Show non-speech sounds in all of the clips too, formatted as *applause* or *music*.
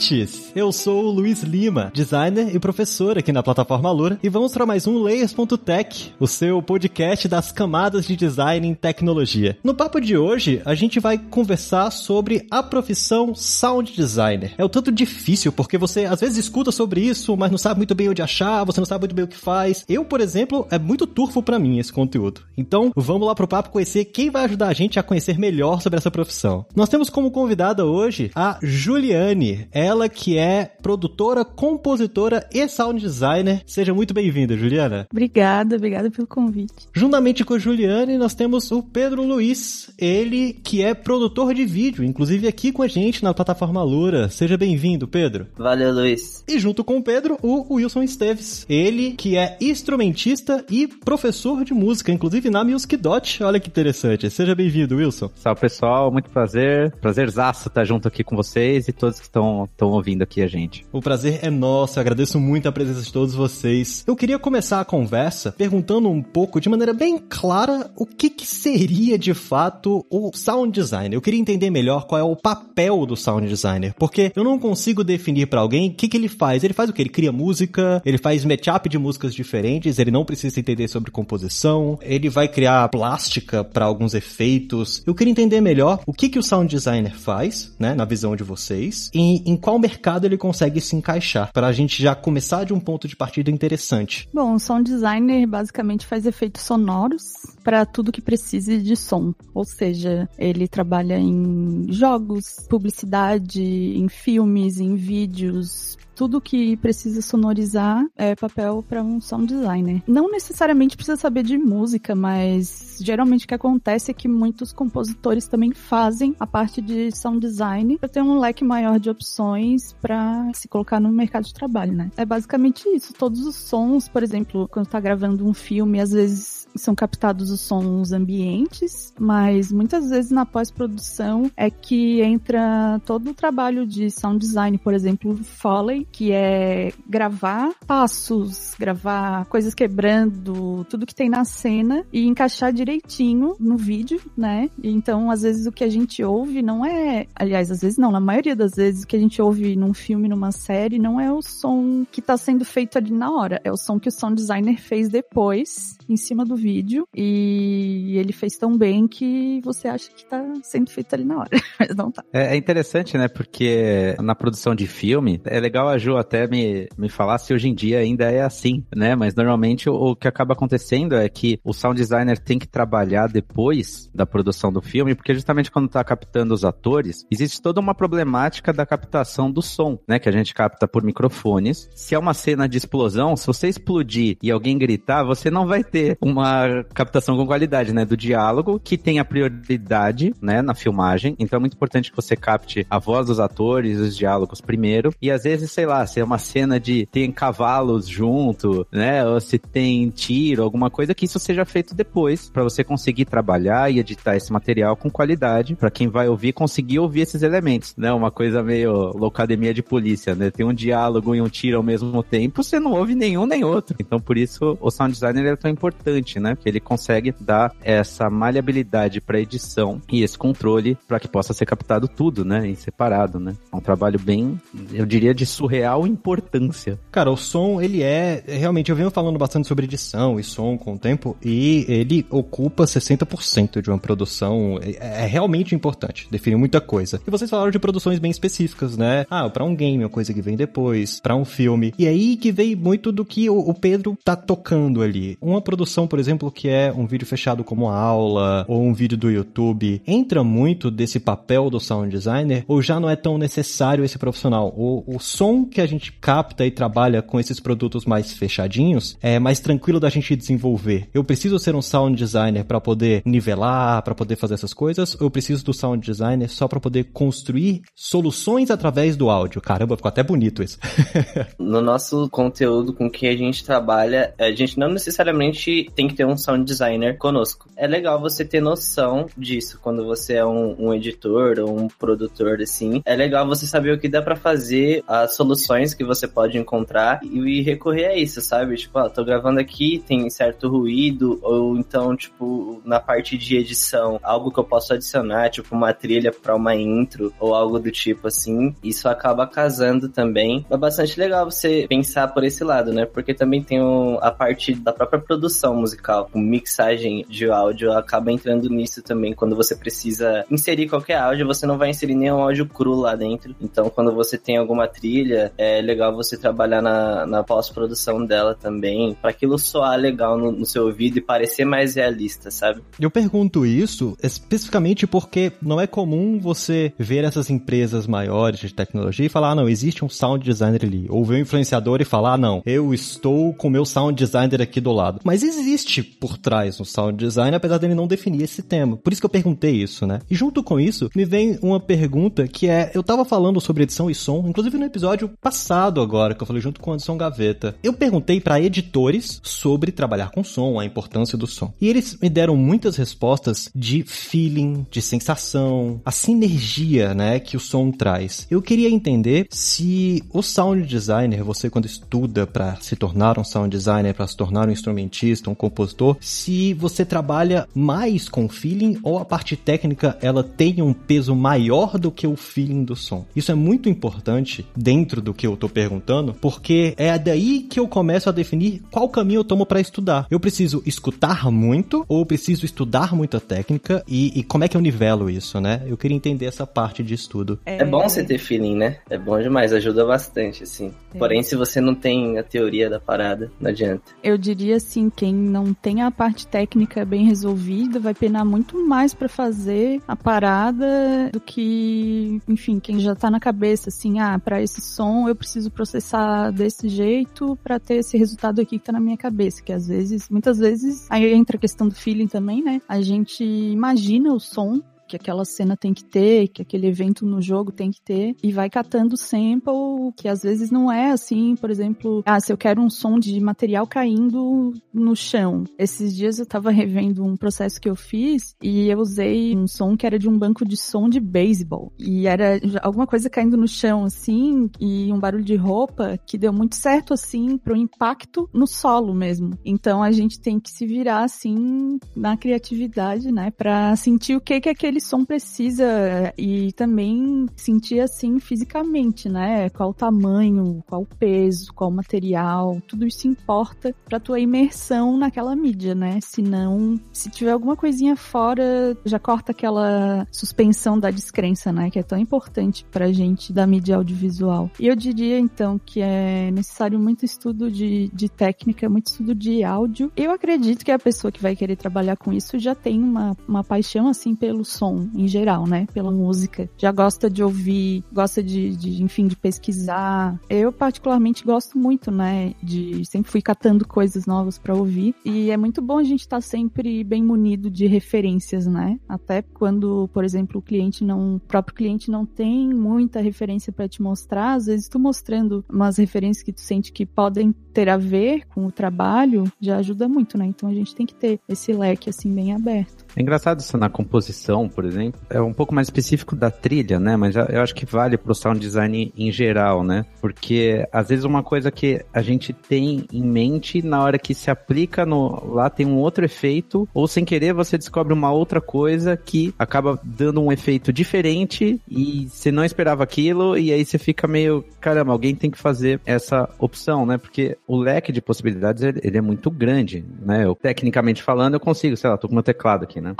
Ouvintes! Eu sou o Luiz Lima, designer e professor aqui na plataforma Lura, e vamos para mais um Layers.tech, o seu podcast das camadas de design em tecnologia. No papo de hoje, a gente vai conversar sobre a profissão sound designer. É o tanto difícil, porque você às vezes escuta sobre isso, mas não sabe muito bem onde achar, você não sabe muito bem o que faz. Eu, por exemplo, é muito turfo para mim esse conteúdo. Então, vamos lá pro papo conhecer quem vai ajudar a gente a conhecer melhor sobre essa profissão. Nós temos como convidada hoje a Juliane. Ela que é produtora, compositora e sound designer. Seja muito bem-vinda, Juliana. Obrigada, obrigada pelo convite. Juntamente com a Juliane, nós temos o Pedro Luiz, ele que é produtor de vídeo, inclusive aqui com a gente na plataforma Lura. Seja bem-vindo, Pedro. Valeu, Luiz. E junto com o Pedro, o Wilson Esteves. Ele que é instrumentista e professor de música, inclusive na Music Dot. Olha que interessante. Seja bem-vindo, Wilson. Salve, pessoal. Muito prazer. Prazerzaço estar junto aqui com vocês e todos que estão ouvindo aqui a gente. O prazer é nosso. Eu agradeço muito a presença de todos vocês. Eu queria começar a conversa perguntando um pouco, de maneira bem clara, o que, que seria de fato o sound designer. Eu queria entender melhor qual é o papel do sound designer, porque eu não consigo definir para alguém o que, que ele faz. Ele faz o que? Ele cria música, ele faz matchup de músicas diferentes, ele não precisa entender sobre composição, ele vai criar plástica para alguns efeitos. Eu queria entender melhor o que, que o sound designer faz, né, na visão de vocês, e em qual mercado ele consegue se encaixar, para a gente já começar de um ponto de partida interessante. Bom, o sound designer basicamente faz efeitos sonoros para tudo que precise de som, ou seja, ele trabalha em jogos, publicidade, em filmes, em vídeos, tudo que precisa sonorizar é papel para um sound designer. Não necessariamente precisa saber de música, mas geralmente o que acontece é que muitos compositores também fazem a parte de sound design para ter um leque maior de opções para se colocar no mercado de trabalho, né? É basicamente isso. Todos os sons, por exemplo, quando está gravando um filme, às vezes são captados os sons ambientes, mas muitas vezes na pós-produção é que entra todo o trabalho de sound design, por exemplo, Foley, que é gravar passos, gravar coisas quebrando, tudo que tem na cena e encaixar direitinho no vídeo, né? Então, às vezes o que a gente ouve não é, aliás, às vezes não, na maioria das vezes o que a gente ouve num filme, numa série, não é o som que está sendo feito ali na hora, é o som que o sound designer fez depois, em cima do vídeo e ele fez tão bem que você acha que tá sendo feito ali na hora, *laughs* mas não tá. É, é, interessante, né? Porque na produção de filme, é legal a Ju até me, me falar se hoje em dia ainda é assim, né? Mas normalmente o, o que acaba acontecendo é que o sound designer tem que trabalhar depois da produção do filme, porque justamente quando tá captando os atores, existe toda uma problemática da captação do som, né? Que a gente capta por microfones. Se é uma cena de explosão, se você explodir e alguém gritar, você não vai ter uma captação com qualidade, né? Do diálogo, que tem a prioridade, né? Na filmagem. Então é muito importante que você capte a voz dos atores, os diálogos primeiro. E às vezes, sei lá, se é uma cena de tem cavalos junto, né? Ou se tem tiro, alguma coisa, que isso seja feito depois, para você conseguir trabalhar e editar esse material com qualidade, para quem vai ouvir conseguir ouvir esses elementos, né? Uma coisa meio loucademia de polícia, né? Tem um diálogo e um tiro ao mesmo tempo, você não ouve nenhum nem outro. Então por isso o sound designer é tão importante, né? Porque ele consegue dar essa maleabilidade para edição e esse controle para que possa ser captado tudo, né, em separado, né? É um trabalho bem, eu diria, de surreal importância. Cara, o som, ele é, realmente, eu venho falando bastante sobre edição e som com o tempo, e ele ocupa 60% de uma produção, é, é, realmente importante, define muita coisa. E vocês falaram de produções bem específicas, né? Ah, para um game, uma coisa que vem depois, para um filme. E aí que veio muito do que o Pedro tá tocando ali. Uma produção, por exemplo, que é um vídeo fechado como aula ou um vídeo do YouTube, entra muito desse papel do sound designer ou já não é tão necessário esse profissional? O, o som que a gente capta e trabalha com esses produtos mais fechadinhos é mais tranquilo da gente desenvolver. Eu preciso ser um sound designer para poder nivelar, para poder fazer essas coisas, ou eu preciso do sound designer só para poder construir soluções através do áudio? Caramba, ficou até bonito isso. *laughs* no nosso conteúdo com que a gente trabalha, a gente não necessariamente tem que ter um sound designer conosco. É legal você ter noção disso quando você é um, um editor ou um produtor, assim. É legal você saber o que dá para fazer, as soluções que você pode encontrar e, e recorrer a isso, sabe? Tipo, ó, tô gravando aqui, tem certo ruído, ou então, tipo, na parte de edição, algo que eu posso adicionar, tipo uma trilha para uma intro ou algo do tipo assim. Isso acaba casando também. É bastante legal você pensar por esse lado, né? Porque também tem o, a parte da própria produção musical, com mixagem de áudio, acaba entrando nisso também. Quando você precisa inserir qualquer áudio, você não vai inserir nenhum áudio cru lá dentro. Então, quando você tem alguma trilha, é legal você trabalhar na, na pós-produção dela também, para aquilo soar legal no, no seu ouvido e parecer mais realista, sabe? Eu pergunto isso especificamente porque não é comum você ver essas empresas maiores de tecnologia e falar, ah, não, existe um sound designer ali. Ou ver um influenciador e falar, ah, não, eu estou com meu sound designer aqui do lado. Mas existe por trás um sound designer, apesar dele não definir esse tema. Por isso que eu perguntei isso, né? E junto com isso, me vem uma pergunta que é, eu tava falando sobre edição e som, inclusive no episódio passado agora, que eu falei junto com o Anderson Gaveta. Eu perguntei para editores sobre trabalhar com som, a importância do som. E eles me deram muitas respostas de feeling, de sensação, a sinergia, né, que o som traz. Eu queria entender se o sound designer, você quando estuda para se tornar um sound designer, para se tornar um instrumentista, um compositor, se você trabalha mais com feeling ou a parte técnica ela tem um peso maior do que o feeling do som. Isso é muito importante dentro do que eu tô perguntando, porque é daí que eu começo a definir qual caminho eu tomo para estudar. Eu preciso escutar muito ou preciso estudar muita técnica e, e, como é que eu nivelo isso, né? Eu queria entender essa parte de estudo. É, é bom você ter feeling, né? É bom demais, ajuda bastante, assim. É. Porém, se você não tem a teoria da parada, não adianta. Eu diria assim, quem não tem a parte técnica bem resolvida vai penar muito mais para fazer a parada do que, enfim, quem já tá na cabeça assim, ah, para esse som eu preciso processar desse jeito para ter esse resultado aqui que tá na minha cabeça, que às vezes, muitas vezes, aí entra a questão do feeling também, né? A gente imagina o som que aquela cena tem que ter, que aquele evento no jogo tem que ter, e vai catando sample, que às vezes não é assim, por exemplo, ah, se eu quero um som de material caindo no chão. Esses dias eu tava revendo um processo que eu fiz e eu usei um som que era de um banco de som de beisebol. E era alguma coisa caindo no chão, assim, e um barulho de roupa que deu muito certo, assim, pro impacto no solo mesmo. Então a gente tem que se virar, assim, na criatividade, né, pra sentir o que que aquele som precisa e também sentir assim fisicamente, né? Qual o tamanho, qual o peso, qual o material, tudo isso importa pra tua imersão naquela mídia, né? Senão, se tiver alguma coisinha fora, já corta aquela suspensão da descrença, né? Que é tão importante pra gente da mídia audiovisual. E eu diria então que é necessário muito estudo de, de técnica, muito estudo de áudio. Eu acredito que a pessoa que vai querer trabalhar com isso já tem uma, uma paixão assim pelo som em geral, né? Pela música. Já gosta de ouvir, gosta de, de, enfim, de pesquisar. Eu particularmente gosto muito, né? De sempre fui catando coisas novas para ouvir. E é muito bom a gente estar tá sempre bem munido de referências, né? Até quando, por exemplo, o cliente não, o próprio cliente não tem muita referência para te mostrar, às vezes tu mostrando umas referências que tu sente que podem ter a ver com o trabalho, já ajuda muito, né? Então a gente tem que ter esse leque assim bem aberto. É engraçado isso na composição, por exemplo. É um pouco mais específico da trilha, né? Mas eu acho que vale pro sound design em geral, né? Porque às vezes uma coisa que a gente tem em mente na hora que se aplica no lá tem um outro efeito, ou sem querer você descobre uma outra coisa que acaba dando um efeito diferente e você não esperava aquilo e aí você fica meio, caramba, alguém tem que fazer essa opção, né? Porque o leque de possibilidades ele, é muito grande, né? Eu, tecnicamente falando, eu consigo, sei lá, tô com meu teclado aqui, né?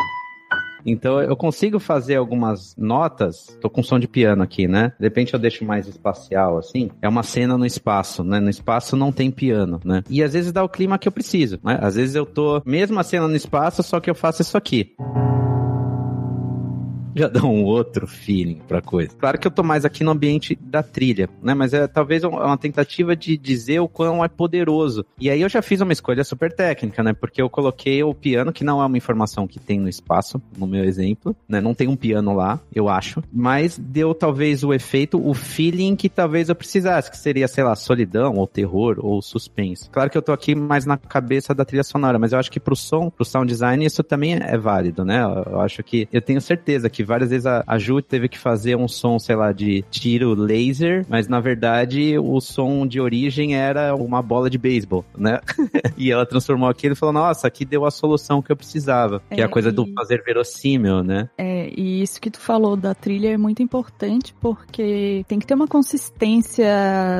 Então eu consigo fazer algumas notas. Tô com som de piano aqui, né? De repente eu deixo mais espacial, assim. É uma cena no espaço, né? No espaço não tem piano, né? E às vezes dá o clima que eu preciso, né? Às vezes eu tô, mesma cena no espaço, só que eu faço isso aqui. Já dá um outro feeling pra coisa. Claro que eu tô mais aqui no ambiente da trilha, né? Mas é talvez uma tentativa de dizer o quão é poderoso. E aí eu já fiz uma escolha super técnica, né? Porque eu coloquei o piano, que não é uma informação que tem no espaço, no meu exemplo, né? Não tem um piano lá, eu acho. Mas deu talvez o efeito, o feeling que talvez eu precisasse, que seria, sei lá, solidão, ou terror, ou suspense. Claro que eu tô aqui mais na cabeça da trilha sonora, mas eu acho que pro som, pro sound design, isso também é válido, né? Eu acho que eu tenho certeza que várias vezes a, a Ju teve que fazer um som, sei lá, de tiro laser, mas na verdade o som de origem era uma bola de beisebol, né? *laughs* e ela transformou aquilo e falou: Nossa, aqui deu a solução que eu precisava. É, que é a coisa e... do fazer verossímil, né? É, e isso que tu falou da trilha é muito importante porque tem que ter uma consistência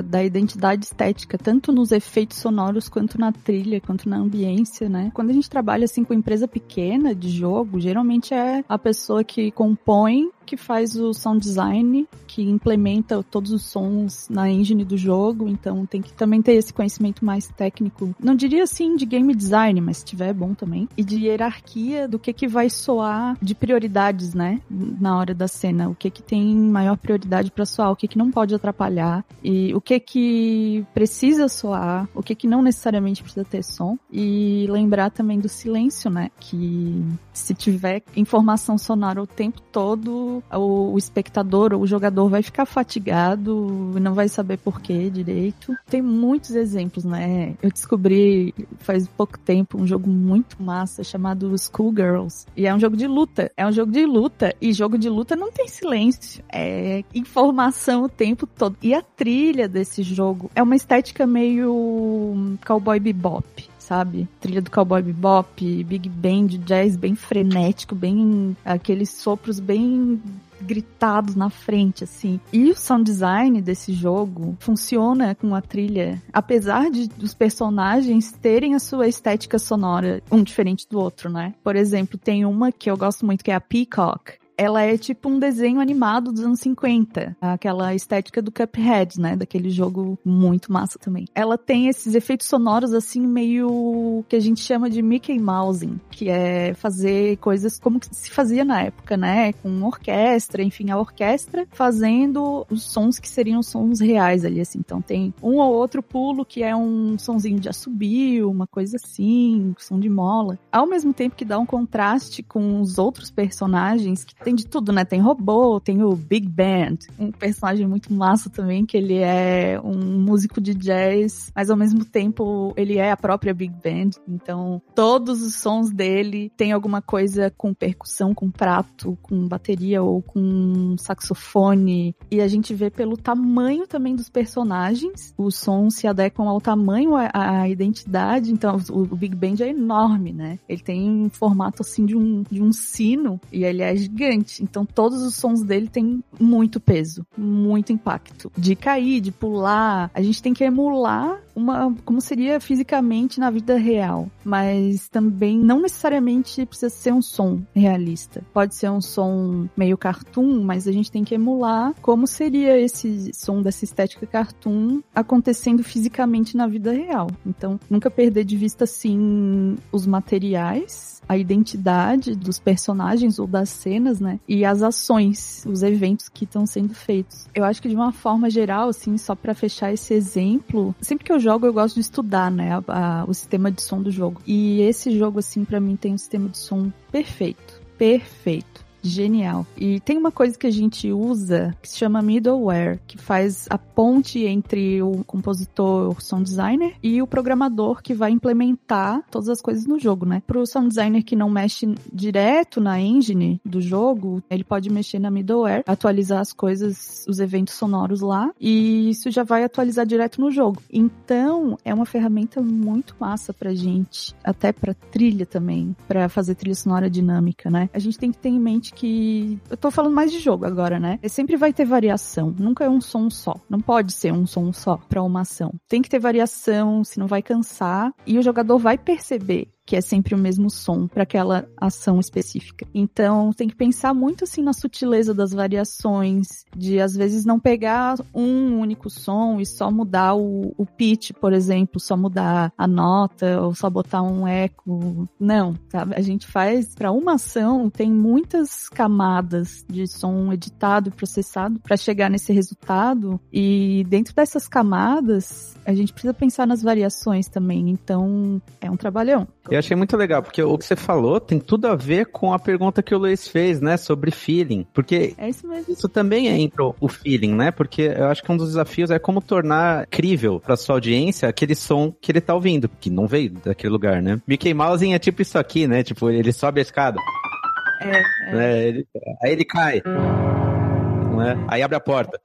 da identidade estética, tanto nos efeitos sonoros quanto na trilha, quanto na ambiência, né? Quando a gente trabalha assim com empresa pequena de jogo, geralmente é a pessoa que compõe que faz o sound design, que implementa todos os sons na engine do jogo, então tem que também ter esse conhecimento mais técnico. Não diria assim de game design, mas se tiver é bom também. E de hierarquia do que que vai soar de prioridades, né, na hora da cena, o que que tem maior prioridade para soar, o que que não pode atrapalhar. E o que que precisa soar, o que que não necessariamente precisa ter som. E lembrar também do silêncio, né, que se tiver informação sonora o tempo todo, o, espectador ou o jogador vai ficar fatigado e não vai saber por que direito. Tem muitos exemplos, né? Eu descobri faz pouco tempo um jogo muito massa chamado Schoolgirls. E é um jogo de luta. É um jogo de luta. E jogo de luta não tem silêncio. É informação o tempo todo. E a trilha desse jogo é uma estética meio cowboy bebop sabe? Trilha do Cowboy Bebop, Big Band, jazz bem frenético, bem aqueles sopros bem gritados na frente, assim. E o sound design desse jogo funciona com a trilha, apesar de dos personagens terem a sua estética sonora um diferente do outro, né? Por exemplo, tem uma que eu gosto muito que é a Peacock, ela é tipo um desenho animado dos anos 50. Aquela estética do Cuphead, né? Daquele jogo muito massa também. Ela tem esses efeitos sonoros, assim, meio que a gente chama de Mickey Mousing, que é fazer coisas como se fazia na época, né? Com orquestra, enfim, a orquestra fazendo os sons que seriam sons reais ali, assim. Então tem um ou outro pulo que é um sonzinho de assobio, uma coisa assim, som de mola. Ao mesmo tempo que dá um contraste com os outros personagens que tem de tudo, né? Tem robô, tem o Big Band, um personagem muito massa também, que ele é um músico de jazz, mas ao mesmo tempo ele é a própria Big Band. Então, todos os sons dele tem alguma coisa com percussão, com prato, com bateria ou com saxofone. E a gente vê pelo tamanho também dos personagens, os sons se adequam ao tamanho, à, identidade. Então, o, o Big Band é enorme, né? Ele tem um formato assim de um, de um sino e ele é gigante então todos os sons dele têm muito peso, muito impacto. De cair, de pular, a gente tem que emular uma como seria fisicamente na vida real, mas também não necessariamente precisa ser um som realista. Pode ser um som meio cartoon, mas a gente tem que emular como seria esse som dessa estética cartoon acontecendo fisicamente na vida real. Então, nunca perder de vista assim os materiais, a identidade dos personagens ou das cenas, né? E as ações, os eventos que estão sendo feitos. Eu acho que de uma forma geral, assim, só para fechar esse exemplo, sempre que eu jogo eu gosto de estudar, né, a, a, o sistema de som do jogo. E esse jogo, assim, para mim tem um sistema de som perfeito. Perfeito genial. E tem uma coisa que a gente usa que se chama middleware, que faz a ponte entre o compositor, sound designer e o programador que vai implementar todas as coisas no jogo, né? Pro sound designer que não mexe direto na engine do jogo, ele pode mexer na middleware, atualizar as coisas, os eventos sonoros lá, e isso já vai atualizar direto no jogo. Então, é uma ferramenta muito massa pra gente, até pra trilha também, para fazer trilha sonora dinâmica, né? A gente tem que ter em mente que. Eu tô falando mais de jogo agora, né? Sempre vai ter variação. Nunca é um som só. Não pode ser um som só pra uma ação. Tem que ter variação, se não vai cansar. E o jogador vai perceber que é sempre o mesmo som para aquela ação específica. Então, tem que pensar muito assim na sutileza das variações, de às vezes não pegar um único som e só mudar o, o pitch, por exemplo, só mudar a nota ou só botar um eco. Não, sabe? A gente faz para uma ação tem muitas camadas de som editado e processado para chegar nesse resultado e dentro dessas camadas a gente precisa pensar nas variações também. Então, é um trabalhão. Eu achei muito legal, porque o que você falou tem tudo a ver com a pergunta que o Luiz fez, né, sobre feeling. Porque é isso, isso também entra o feeling, né? Porque eu acho que um dos desafios é como tornar crível para sua audiência aquele som que ele tá ouvindo, que não veio daquele lugar, né? Mickey Mouse é tipo isso aqui, né? Tipo, ele sobe a escada. É, é. Né? Ele, aí ele cai. Né? Aí abre a porta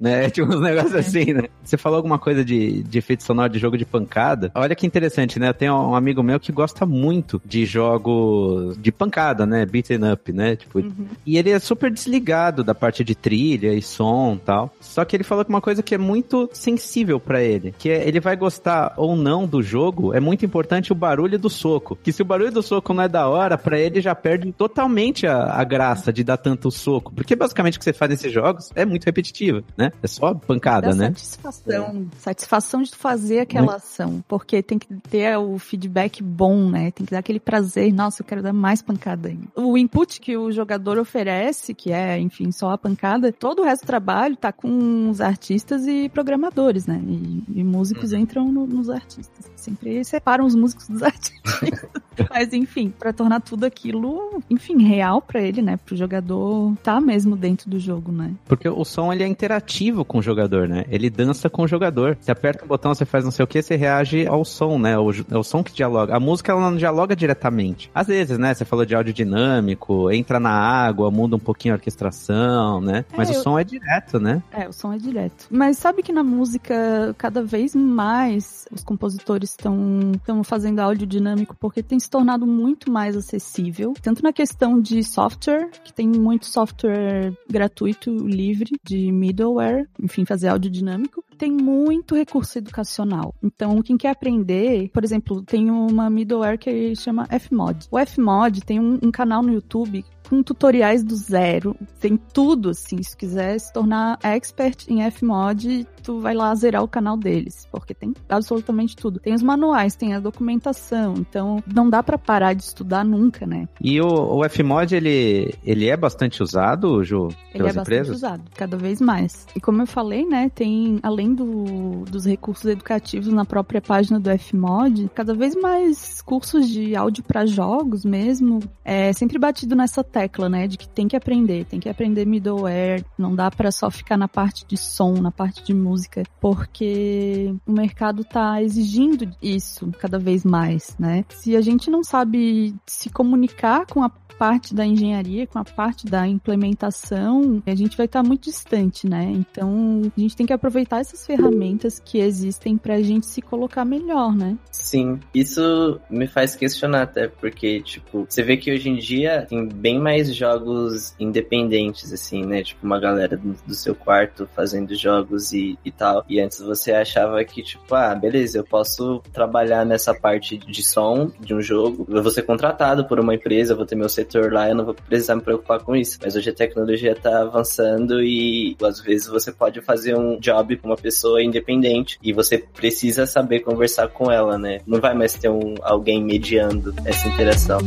né? *laughs* Tipo uns negócios é. assim, né? Você falou alguma coisa de, de efeito sonoro de jogo de pancada. Olha que interessante, né? Eu tenho um amigo meu que gosta muito de jogos de pancada, né? Beaten up, né? Tipo, uhum. E ele é super desligado da parte de trilha e som tal. Só que ele falou que uma coisa que é muito sensível para ele, que é ele vai gostar ou não do jogo, é muito importante o barulho do soco. Que se o barulho do soco não é da hora, para ele já perde totalmente a, a graça de dar tanto soco. Porque basicamente o que você faz nesses jogos é muito repetitivo, né? Né? É só pancada, né? Satisfação. É. Satisfação de fazer aquela Muito. ação. Porque tem que ter o feedback bom, né? Tem que dar aquele prazer. Nossa, eu quero dar mais pancada ainda. O input que o jogador oferece, que é, enfim, só a pancada, todo o resto do trabalho tá com os artistas e programadores, né? E, e músicos uhum. entram no, nos artistas. Sempre separam os músicos dos *laughs* artistas. *laughs* Mas, enfim, para tornar tudo aquilo, enfim, real para ele, né? Pro jogador tá mesmo dentro do jogo, né? Porque o som, ele é interativo com o jogador, né? Ele dança com o jogador. Você aperta um botão, você faz não sei o que, você reage ao som, né? O, é o som que dialoga. A música, ela não dialoga diretamente. Às vezes, né? Você falou de áudio dinâmico, entra na água, muda um pouquinho a orquestração, né? Mas é, o som é direto, né? É, o som é direto. Mas sabe que na música, cada vez mais, os compositores estão fazendo áudio dinâmico porque tem se tornado muito mais acessível. Tanto na questão de software, que tem muito software gratuito, livre, de middleware, enfim, fazer áudio dinâmico, tem muito recurso educacional. Então, quem quer aprender, por exemplo, tem uma middleware que chama Fmod. O Fmod tem um, um canal no YouTube com tutoriais do zero. Tem tudo, assim. Se quiser se tornar expert em Fmod, tu vai lá zerar o canal deles, porque tem absolutamente tudo. Tem os manuais, tem a documentação, então não dá para parar de estudar nunca, né? E o, o Fmod, ele, ele é bastante usado, Ju, Ele é bastante empresas? usado, cada vez mais. E como eu falei, né, tem, além do, dos recursos educativos na própria página do Fmod, cada vez mais cursos de áudio para jogos mesmo, é sempre batido nessa tecla, né, de que tem que aprender, tem que aprender middleware, não dá para só ficar na parte de som, na parte de música, porque o mercado tá exigindo isso cada vez mais, né? Se a gente não sabe se comunicar com a parte da engenharia, com a parte da implementação, a gente vai estar tá muito distante, né? Então, a gente tem que aproveitar essas ferramentas que existem para a gente se colocar melhor, né? Sim, isso me faz questionar até, porque, tipo, você vê que hoje em dia tem bem mais jogos independentes, assim, né? Tipo, uma galera do, seu quarto fazendo jogos e, e tal. E antes você achava que, tipo, ah, beleza, eu posso trabalhar nessa parte de som de um jogo, eu vou ser contratado por uma empresa, eu vou ter meu setor lá, eu não vou precisar me preocupar com isso. Mas hoje a tecnologia está avançando e às vezes você pode fazer um job com uma pessoa independente e você precisa saber conversar com ela, né? Não vai mais ter um, alguém mediando essa interação.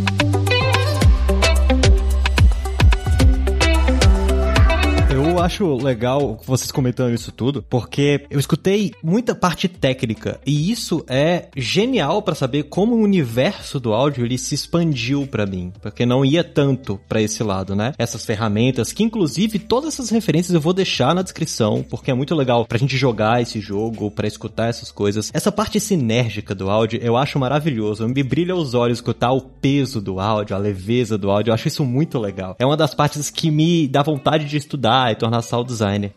Acho legal vocês comentando isso tudo, porque eu escutei muita parte técnica e isso é genial para saber como o universo do áudio ele se expandiu para mim, porque não ia tanto para esse lado, né? Essas ferramentas que inclusive todas essas referências eu vou deixar na descrição, porque é muito legal pra gente jogar esse jogo, para escutar essas coisas. Essa parte sinérgica do áudio eu acho maravilhoso, me brilha os olhos escutar o peso do áudio, a leveza do áudio, eu acho isso muito legal. É uma das partes que me dá vontade de estudar e tornar sound.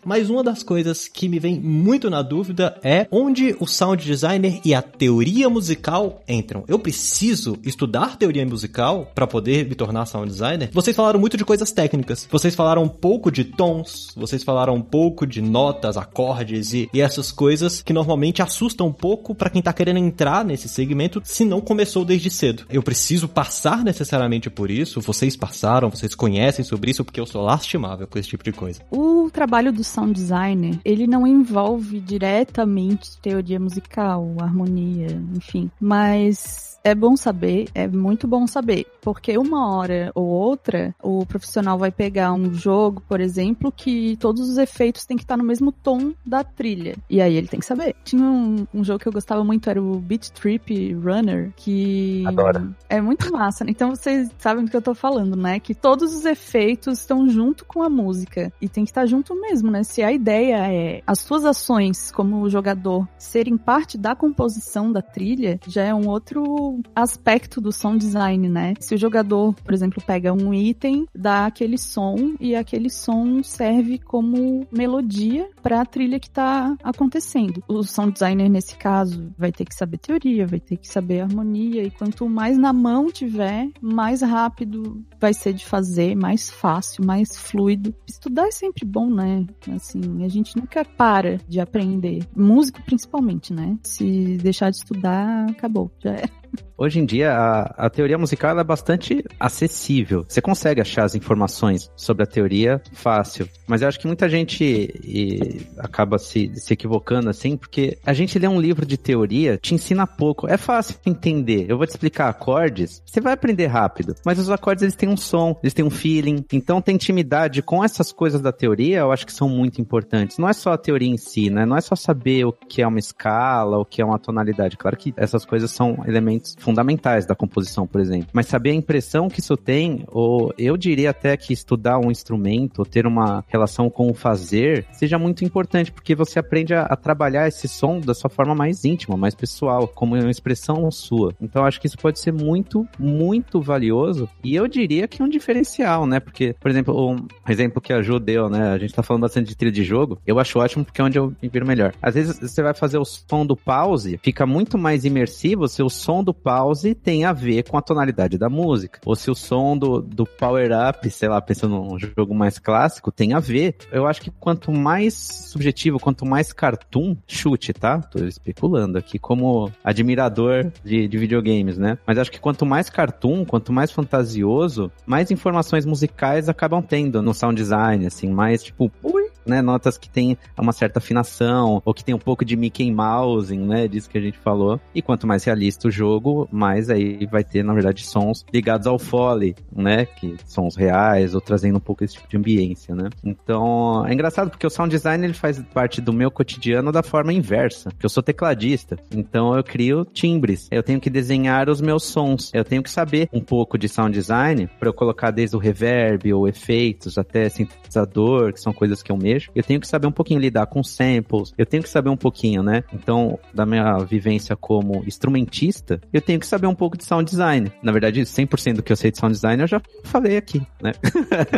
Mas uma das coisas que me vem muito na dúvida é onde o sound designer e a teoria musical entram. Eu preciso estudar teoria musical para poder me tornar sound designer? Vocês falaram muito de coisas técnicas. Vocês falaram um pouco de tons, vocês falaram um pouco de notas, acordes e, e essas coisas que normalmente assustam um pouco para quem tá querendo entrar nesse segmento se não começou desde cedo. Eu preciso passar necessariamente por isso. Vocês passaram, vocês conhecem sobre isso porque eu sou lastimável com esse tipo de coisa. O trabalho do sound designer, ele não envolve diretamente teoria musical, harmonia, enfim, mas é bom saber, é muito bom saber, porque uma hora ou outra o profissional vai pegar um jogo, por exemplo, que todos os efeitos têm que estar no mesmo tom da trilha. E aí ele tem que saber. Tinha um, um jogo que eu gostava muito, era o Beat Trip Runner, que Adoro. é muito massa. Então vocês sabem do que eu tô falando, né? Que todos os efeitos estão junto com a música e tem que estar junto mesmo, né? Se a ideia é as suas ações como jogador serem parte da composição da trilha, já é um outro aspecto do sound design, né? Se o jogador, por exemplo, pega um item, dá aquele som e aquele som serve como melodia para a trilha que tá acontecendo. O sound designer nesse caso vai ter que saber teoria, vai ter que saber harmonia e quanto mais na mão tiver, mais rápido vai ser de fazer, mais fácil, mais fluido. Estudar é sempre bom, né? Assim, a gente nunca para de aprender. Músico principalmente, né? Se deixar de estudar, acabou, já é. Hoje em dia, a, a teoria musical é bastante acessível. Você consegue achar as informações sobre a teoria fácil. Mas eu acho que muita gente e, acaba se, se equivocando assim, porque a gente lê um livro de teoria, te ensina pouco. É fácil entender. Eu vou te explicar acordes, você vai aprender rápido. Mas os acordes, eles têm um som, eles têm um feeling. Então, ter intimidade com essas coisas da teoria, eu acho que são muito importantes. Não é só a teoria em si, né? Não é só saber o que é uma escala, o que é uma tonalidade. Claro que essas coisas são elementos fundamentais da composição, por exemplo. Mas saber a impressão que isso tem, ou eu diria até que estudar um instrumento, ou ter uma relação com o fazer, seja muito importante, porque você aprende a, a trabalhar esse som da sua forma mais íntima, mais pessoal, como uma expressão sua. Então acho que isso pode ser muito, muito valioso. E eu diria que é um diferencial, né? Porque, por exemplo, um exemplo que a deu, né? A gente tá falando bastante de trilha de jogo. Eu acho ótimo porque é onde eu me viro melhor. Às vezes você vai fazer o som do pause, fica muito mais imersivo se o som do pause tem a ver com a tonalidade da música. Ou se o som do, do power up, sei lá, pensando num jogo mais clássico, tem a ver. Eu acho que quanto mais subjetivo, quanto mais cartoon, chute, tá? Tô especulando aqui como admirador de, de videogames, né? Mas acho que quanto mais cartoon, quanto mais fantasioso, mais informações musicais acabam tendo no sound design, assim, mais tipo, ui, né, notas que tem uma certa afinação, ou que tem um pouco de Mickey Mouse, né, disso que a gente falou. E quanto mais realista o jogo, mais aí vai ter, na verdade, sons ligados ao Foley, né, que sons reais, ou trazendo um pouco esse tipo de ambiência, né. Então, é engraçado porque o sound design, ele faz parte do meu cotidiano da forma inversa, porque eu sou tecladista, então eu crio timbres, eu tenho que desenhar os meus sons, eu tenho que saber um pouco de sound design para eu colocar desde o reverb ou efeitos até sintetizador, que são coisas que eu mesmo eu tenho que saber um pouquinho lidar com samples, eu tenho que saber um pouquinho, né? Então, da minha vivência como instrumentista, eu tenho que saber um pouco de sound design. Na verdade, 100% do que eu sei de sound design eu já falei aqui, né?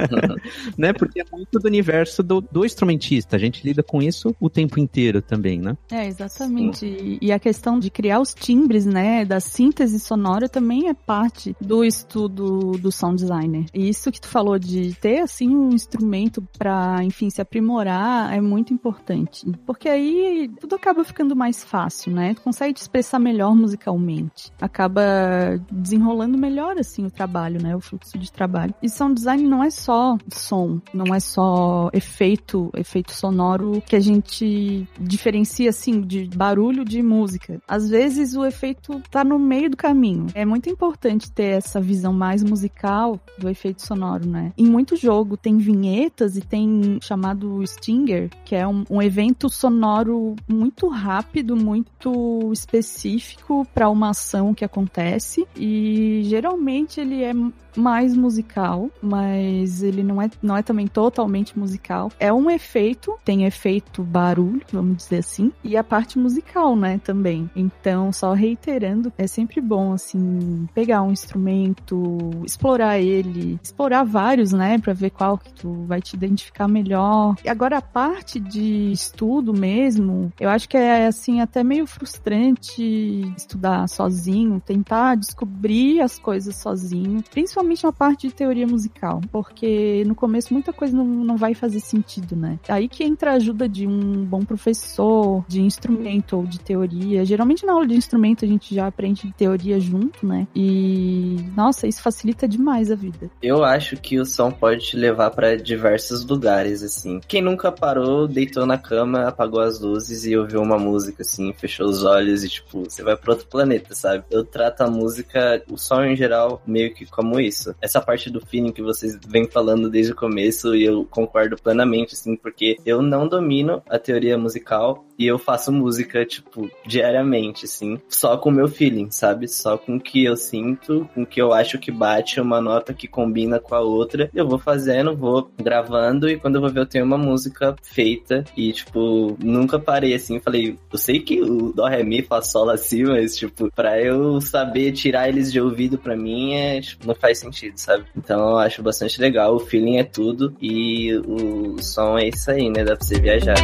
*laughs* né? Porque é muito do universo do, do instrumentista. A gente lida com isso o tempo inteiro também, né? É, exatamente. E, e a questão de criar os timbres, né, da síntese sonora também é parte do estudo do sound designer. E isso que tu falou de ter, assim, um instrumento para, enfim, se aprimorar é muito importante. Porque aí tudo acaba ficando mais fácil, né? Tu consegue te expressar melhor musicalmente. Acaba desenrolando melhor, assim, o trabalho, né? O fluxo de trabalho. E sound design não é só som, não é só efeito, efeito sonoro que a gente diferencia, assim, de barulho de música. Às vezes o efeito tá no meio do caminho. É muito importante ter essa visão mais musical do efeito sonoro, né? Em muito jogo tem vinhetas e tem chamado Stinger, que é um, um evento sonoro muito rápido, muito específico para uma ação que acontece. E geralmente ele é mais musical, mas ele não é, não é também totalmente musical. É um efeito, tem efeito barulho, vamos dizer assim, e a parte musical, né, também. Então, só reiterando, é sempre bom, assim, pegar um instrumento, explorar ele, explorar vários, né, pra ver qual que tu vai te identificar melhor. E agora, a parte de estudo mesmo, eu acho que é, assim, até meio frustrante estudar sozinho, tentar descobrir as coisas sozinho, principalmente na parte de teoria musical, porque no começo muita coisa não, não vai fazer sentido, né? Aí que entra a ajuda de um bom professor de instrumento ou de teoria. Geralmente na aula de instrumento a gente já aprende teoria junto, né? E nossa, isso facilita demais a vida. Eu acho que o som pode te levar para diversos lugares, assim. Quem nunca parou, deitou na cama, apagou as luzes e ouviu uma música, assim, fechou os olhos e, tipo, você vai para outro planeta, sabe? Eu trato a música, o som em geral, meio que como isso. Essa parte do feeling que vocês vêm falando desde o começo e eu concordo plenamente, assim, porque eu não domino a teoria musical e eu faço música, tipo, diariamente, assim, só com o meu feeling, sabe? Só com o que eu sinto, com o que eu acho que bate uma nota que combina com a outra. Eu vou fazendo, vou gravando e quando eu vou ver eu tenho uma música feita e, tipo, nunca parei assim, falei, eu sei que o Dó, Ré, Mi, Fá, Sol, assim, mas, tipo, pra eu saber tirar eles de ouvido pra mim, é, tipo, não faz sentido, sabe? Então eu acho bastante legal, o feeling é tudo e o som é isso aí, né? Dá pra você viajar.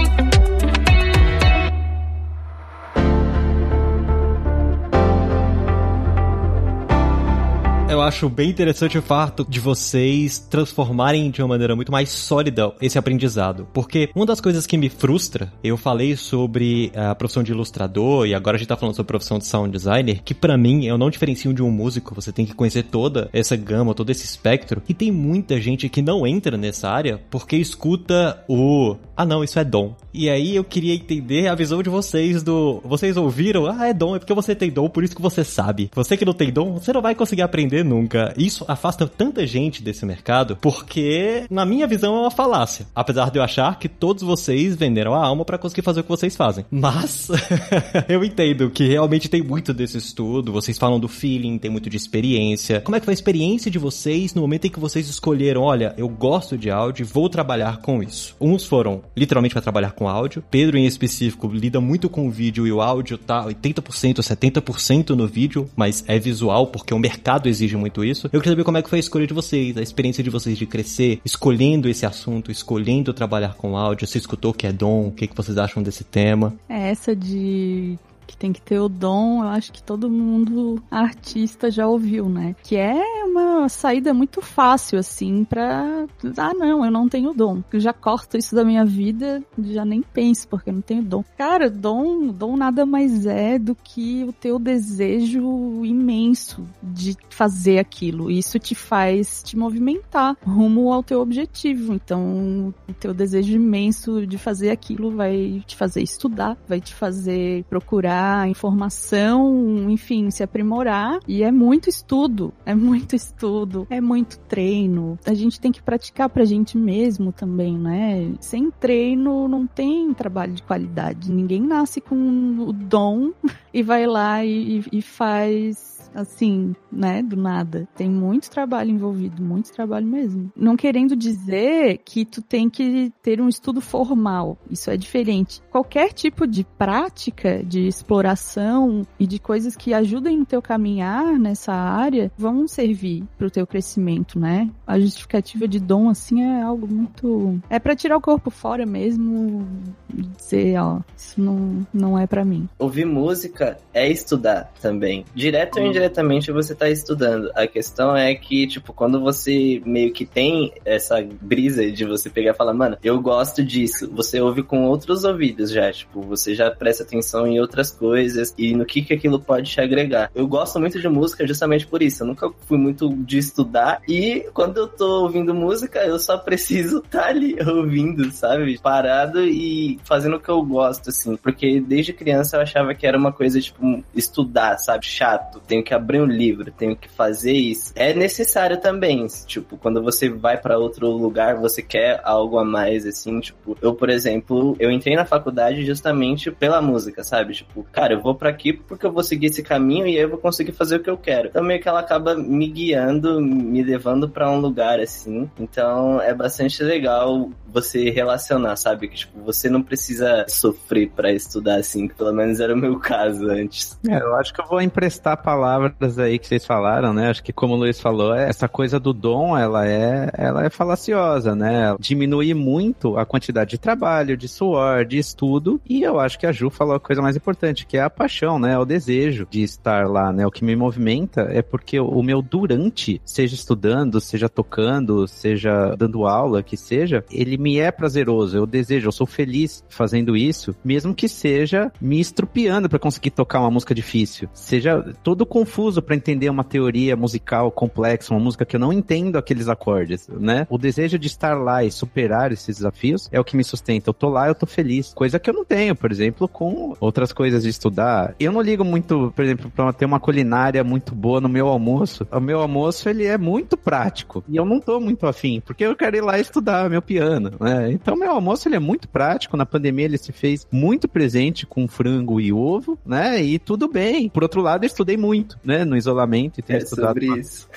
Eu acho bem interessante o fato de vocês transformarem de uma maneira muito mais sólida esse aprendizado. Porque uma das coisas que me frustra, eu falei sobre a profissão de ilustrador e agora a gente tá falando sobre a profissão de sound designer, que para mim eu não diferencio de um músico, você tem que conhecer toda essa gama, todo esse espectro. E tem muita gente que não entra nessa área porque escuta o ah não, isso é dom. E aí eu queria entender a visão de vocês do. Vocês ouviram? Ah, é dom, é porque você tem dom, por isso que você sabe. Você que não tem dom, você não vai conseguir aprender nunca. Isso afasta tanta gente desse mercado, porque, na minha visão, é uma falácia. Apesar de eu achar que todos vocês venderam a alma para conseguir fazer o que vocês fazem. Mas, *laughs* eu entendo que realmente tem muito desse estudo. Vocês falam do feeling, tem muito de experiência. Como é que foi a experiência de vocês no momento em que vocês escolheram, olha, eu gosto de áudio vou trabalhar com isso? Uns foram literalmente para trabalhar com áudio. Pedro, em específico, lida muito com o vídeo e o áudio tá 80%, 70% no vídeo, mas é visual porque o mercado exige muito isso. Eu queria saber como é que foi a escolha de vocês, a experiência de vocês de crescer, escolhendo esse assunto, escolhendo trabalhar com áudio. Você escutou que é dom? O que, que vocês acham desse tema? É essa de que tem que ter o dom, eu acho que todo mundo artista já ouviu, né? Que é uma saída muito fácil, assim, pra. Ah, não, eu não tenho dom. Eu já corto isso da minha vida, já nem penso, porque eu não tenho dom. Cara, dom, dom nada mais é do que o teu desejo imenso de fazer aquilo. Isso te faz te movimentar rumo ao teu objetivo. Então, o teu desejo imenso de fazer aquilo vai te fazer estudar, vai te fazer procurar informação, enfim, se aprimorar. E é muito estudo, é muito estudo, é muito treino. A gente tem que praticar pra gente mesmo também, né? Sem treino não tem trabalho de qualidade. Ninguém nasce com o dom *laughs* e vai lá e, e faz assim, né, do nada. Tem muito trabalho envolvido, muito trabalho mesmo. Não querendo dizer que tu tem que ter um estudo formal, isso é diferente. Qualquer tipo de prática de exploração e de coisas que ajudem no teu caminhar nessa área vão servir pro teu crescimento, né? A justificativa de dom assim é algo muito é para tirar o corpo fora mesmo, dizer, ó, isso não não é para mim. Ouvir música é estudar também. Direto ou indiretamente diretamente você tá estudando. A questão é que, tipo, quando você meio que tem essa brisa de você pegar e falar, mano, eu gosto disso, você ouve com outros ouvidos já, tipo, você já presta atenção em outras coisas e no que que aquilo pode te agregar. Eu gosto muito de música justamente por isso. Eu nunca fui muito de estudar e quando eu tô ouvindo música, eu só preciso estar *laughs* tá ali ouvindo, sabe? Parado e fazendo o que eu gosto, assim. Porque desde criança eu achava que era uma coisa, tipo, estudar, sabe? Chato. Tenho que que abrir um livro, tenho que fazer isso, é necessário também. Tipo, quando você vai para outro lugar, você quer algo a mais, assim, tipo, eu, por exemplo, eu entrei na faculdade justamente pela música, sabe? Tipo, cara, eu vou para aqui porque eu vou seguir esse caminho e aí eu vou conseguir fazer o que eu quero. Então meio que ela acaba me guiando, me levando para um lugar assim. Então é bastante legal você relacionar, sabe? Que tipo, você não precisa sofrer para estudar assim, que pelo menos era o meu caso antes. É, eu acho que eu vou emprestar palavras aí que vocês falaram, né? Acho que como o Luiz falou, essa coisa do dom, ela é, ela é falaciosa, né? Diminui muito a quantidade de trabalho, de suor, de estudo, e eu acho que a Ju falou a coisa mais importante, que é a paixão, né? O desejo de estar lá, né? O que me movimenta é porque o meu durante, seja estudando, seja tocando, seja dando aula, que seja, ele me é prazeroso, eu desejo, eu sou feliz fazendo isso, mesmo que seja me estrupiando para conseguir tocar uma música difícil, seja todo confuso para entender uma teoria musical complexa, uma música que eu não entendo aqueles acordes, né? O desejo de estar lá e superar esses desafios é o que me sustenta. Eu tô lá, eu tô feliz, coisa que eu não tenho, por exemplo, com outras coisas de estudar. Eu não ligo muito, por exemplo, para ter uma culinária muito boa no meu almoço. O meu almoço ele é muito prático e eu não tô muito afim, porque eu quero ir lá estudar meu piano né? Então meu almoço ele é muito prático. Na pandemia ele se fez muito presente com frango e ovo, né? E tudo bem. Por outro lado, eu estudei muito, né? No isolamento e tenho É estudado. sobre isso. *laughs*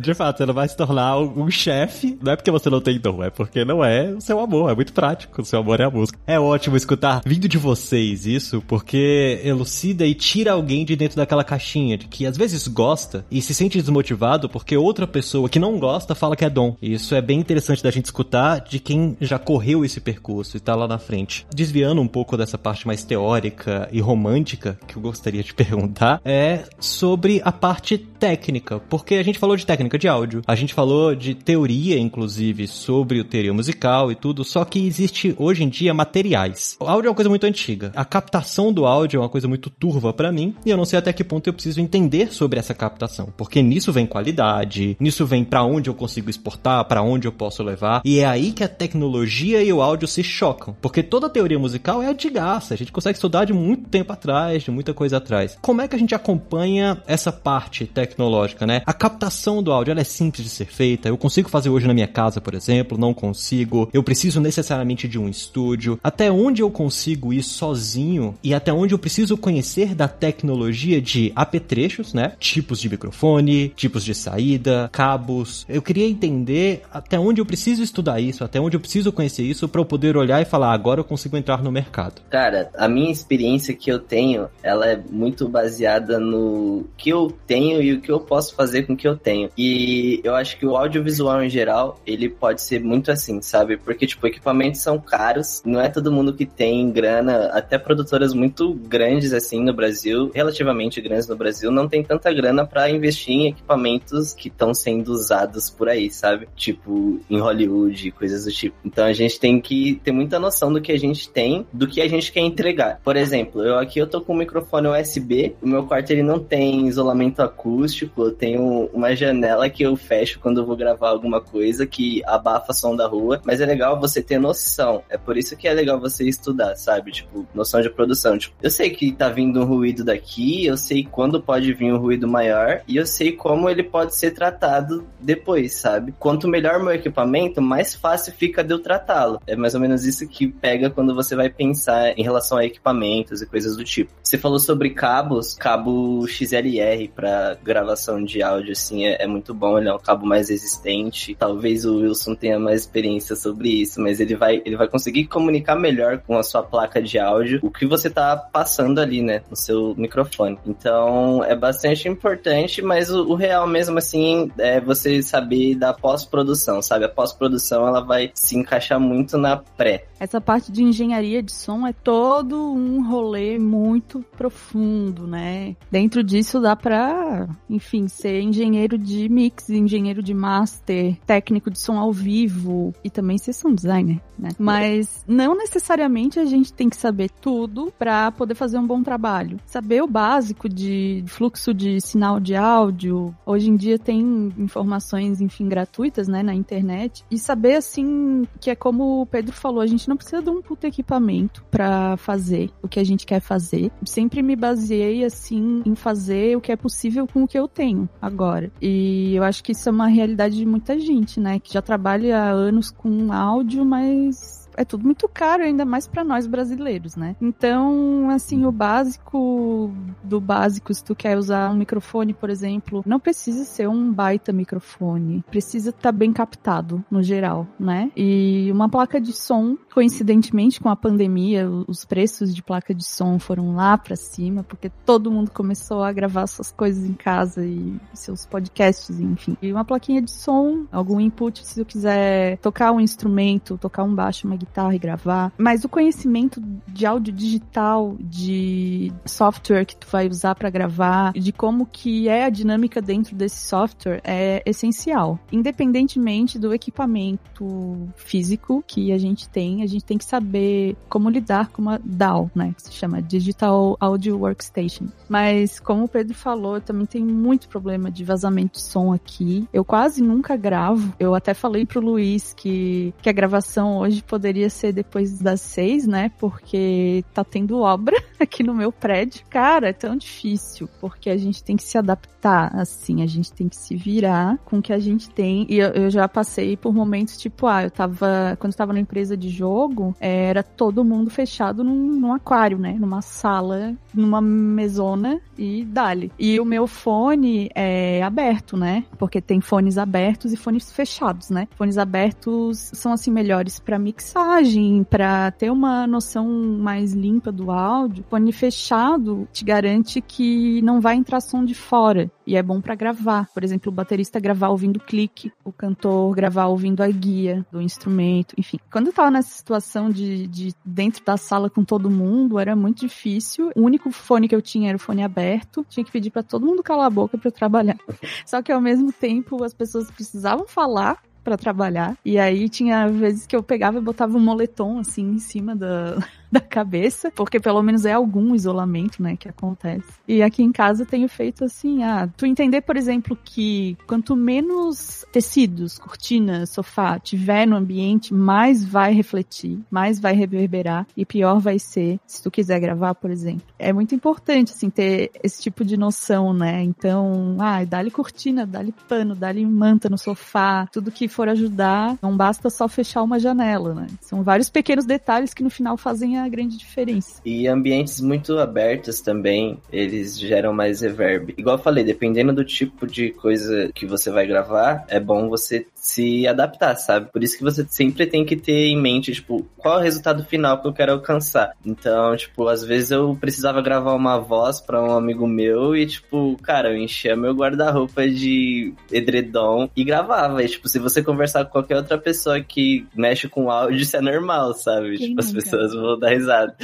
De fato, você não vai se tornar um chefe, não é porque você não tem dom, é porque não é o seu amor, é muito prático, o seu amor é a música. É ótimo escutar vindo de vocês isso, porque elucida e tira alguém de dentro daquela caixinha, de que às vezes gosta e se sente desmotivado porque outra pessoa que não gosta fala que é dom. E isso é bem interessante da gente escutar de quem já correu esse percurso e tá lá na frente. Desviando um pouco dessa parte mais teórica e romântica que eu gostaria de *laughs* perguntar, é sobre a parte técnica, porque a gente falou de técnica de áudio, a gente falou de teoria, inclusive, sobre o teoria musical e tudo, só que existe hoje em dia materiais. O áudio é uma coisa muito antiga. A captação do áudio é uma coisa muito turva para mim, e eu não sei até que ponto eu preciso entender sobre essa captação, porque nisso vem qualidade, nisso vem para onde eu consigo exportar, para onde eu posso levar, e é aí que a tecnologia e o áudio se chocam, porque toda teoria musical é antigaça, a gente consegue estudar de muito tempo atrás, de muita coisa atrás. Como é que a gente acompanha essa parte tecnológica, né? A captação do áudio, ela é simples de ser feita, eu consigo fazer hoje na minha casa, por exemplo, não consigo, eu preciso necessariamente de um estúdio, até onde eu consigo ir sozinho e até onde eu preciso conhecer da tecnologia de apetrechos, né? Tipos de microfone, tipos de saída, cabos. Eu queria entender até onde eu preciso estudar isso, até onde eu preciso conhecer isso para eu poder olhar e falar, agora eu consigo entrar no mercado. Cara, a minha experiência que eu tenho, ela é muito baseada no que eu tenho e o que eu posso fazer com o que eu tenho. E eu acho que o audiovisual em geral, ele pode ser muito assim, sabe? Porque, tipo, equipamentos são caros, não é todo mundo que tem grana, até produtoras muito grandes assim no Brasil, relativamente grandes no Brasil, não tem tanta grana para investir em equipamentos que estão sendo usados por aí, sabe? Tipo, em Hollywood, coisas do tipo. Então a gente tem que ter muita noção do que a gente tem, do que a gente quer entregar. Por exemplo, eu aqui eu tô com um microfone USB, o meu quarto ele não tem isolamento acústico, eu tenho uma janela que eu fecho quando eu vou gravar alguma coisa que abafa som da rua, mas é legal você ter noção. É por isso que é legal você estudar, sabe? Tipo, noção de produção. Tipo, eu sei que tá vindo um ruído daqui, eu sei quando pode vir um ruído maior e eu sei como ele pode ser tratado depois, sabe? Quanto melhor o meu equipamento, mais fácil fica de eu tratá-lo. É mais ou menos isso que pega quando você vai pensar em relação a equipamentos e coisas do tipo. Você falou sobre cabos, cabo XLR para gravação de áudio, assim, é, é, muito bom. Ele é um cabo mais resistente. Talvez o Wilson tenha mais experiência sobre isso, mas ele vai, ele vai conseguir comunicar melhor com a sua placa de áudio o que você tá passando ali, né, no seu microfone. Então, é bastante importante, mas o, o real mesmo, assim, é você saber da pós-produção, sabe? A pós-produção, ela vai se encaixar muito na pré. Essa parte de engenharia de som é todo um rolê muito profundo, né? Dentro disso dá pra, enfim, ser engenheiro de mix, engenheiro de master, técnico de som ao vivo e também sessão designer, né? Mas não necessariamente a gente tem que saber tudo para poder fazer um bom trabalho. Saber o básico de fluxo de sinal de áudio. Hoje em dia tem informações, enfim, gratuitas, né, na internet. E saber, assim, que é como o Pedro falou, a gente não precisa de um puto equipamento para fazer o que a gente quer fazer. Sempre me baseei, assim, em fazer o que é possível com o que eu tenho agora. E eu acho que isso é uma realidade de muita gente, né, que já trabalha há anos com áudio, mas é tudo muito caro, ainda mais para nós brasileiros, né? Então, assim, o básico do básico, se tu quer usar um microfone, por exemplo, não precisa ser um baita microfone. Precisa estar tá bem captado, no geral, né? E uma placa de som, coincidentemente com a pandemia, os preços de placa de som foram lá para cima, porque todo mundo começou a gravar suas coisas em casa e seus podcasts, enfim. E uma plaquinha de som, algum input se tu quiser tocar um instrumento, tocar um baixo, uma guitarra e gravar. Mas o conhecimento de áudio digital, de software que tu vai usar para gravar, de como que é a dinâmica dentro desse software é essencial. Independentemente do equipamento físico que a gente tem, a gente tem que saber como lidar com uma DAW, né? Que se chama Digital Audio Workstation. Mas como o Pedro falou, eu também tenho muito problema de vazamento de som aqui. Eu quase nunca gravo. Eu até falei pro Luiz que, que a gravação hoje poderia deveria ser depois das seis, né? Porque tá tendo obra *laughs* aqui no meu prédio. Cara, é tão difícil, porque a gente tem que se adaptar, assim, a gente tem que se virar com o que a gente tem. E eu, eu já passei por momentos tipo, ah, eu tava, quando eu tava na empresa de jogo, era todo mundo fechado num, num aquário, né? Numa sala, numa mesona e dali. E o meu fone é aberto, né? Porque tem fones abertos e fones fechados, né? Fones abertos são assim melhores para mixar mixagem, para ter uma noção mais limpa do áudio, fone fechado te garante que não vai entrar som de fora. E é bom para gravar. Por exemplo, o baterista gravar ouvindo o clique, o cantor gravar ouvindo a guia do instrumento, enfim. Quando eu tava nessa situação de, de dentro da sala com todo mundo, era muito difícil. O único fone que eu tinha era o fone aberto. Tinha que pedir para todo mundo calar a boca para eu trabalhar. *laughs* Só que ao mesmo tempo as pessoas precisavam falar para trabalhar. E aí tinha vezes que eu pegava e botava um moletom assim em cima da, *laughs* da cabeça, porque pelo menos é algum isolamento, né, que acontece. E aqui em casa tenho feito assim, ah, tu entender, por exemplo, que quanto menos tecidos, cortinas, sofá tiver no ambiente, mais vai refletir, mais vai reverberar e pior vai ser se tu quiser gravar, por exemplo. É muito importante, assim, ter esse tipo de noção, né? Então, ah, dá-lhe cortina, dá-lhe pano, dá-lhe manta no sofá, tudo que for ajudar, não basta só fechar uma janela, né? São vários pequenos detalhes que no final fazem a grande diferença. E ambientes muito abertos também, eles geram mais reverb. Igual eu falei, dependendo do tipo de coisa que você vai gravar, é bom você se adaptar, sabe? Por isso que você sempre tem que ter em mente, tipo, qual é o resultado final que eu quero alcançar. Então, tipo, às vezes eu precisava gravar uma voz para um amigo meu e, tipo, cara, eu enchia meu guarda-roupa de edredom e gravava. E, tipo, se você conversar com qualquer outra pessoa que mexe com áudio, isso é normal, sabe? Quem tipo, nunca? as pessoas vão dar risada.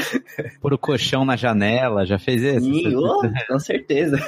Por o colchão na janela, já fez isso? Sim, oh, com certeza.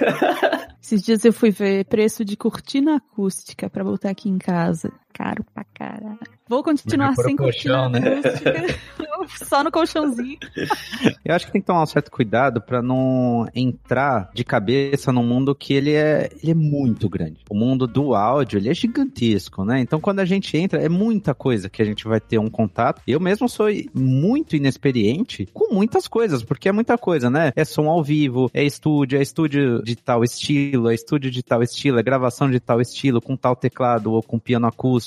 Esses dias eu fui ver preço de cortina acústica para botar aqui em casa. Caro pra caralho. Vou continuar sem cortina né? *laughs* só no colchãozinho. *laughs* Eu acho que tem que tomar um certo cuidado para não entrar de cabeça num mundo que ele é, ele é muito grande. O mundo do áudio, ele é gigantesco, né? Então quando a gente entra, é muita coisa que a gente vai ter um contato. Eu mesmo sou muito inexperiente com muitas coisas, porque é muita coisa, né? É som ao vivo, é estúdio, é estúdio de tal estilo, é estúdio de tal estilo, é gravação de tal estilo, com tal teclado ou com piano acústico,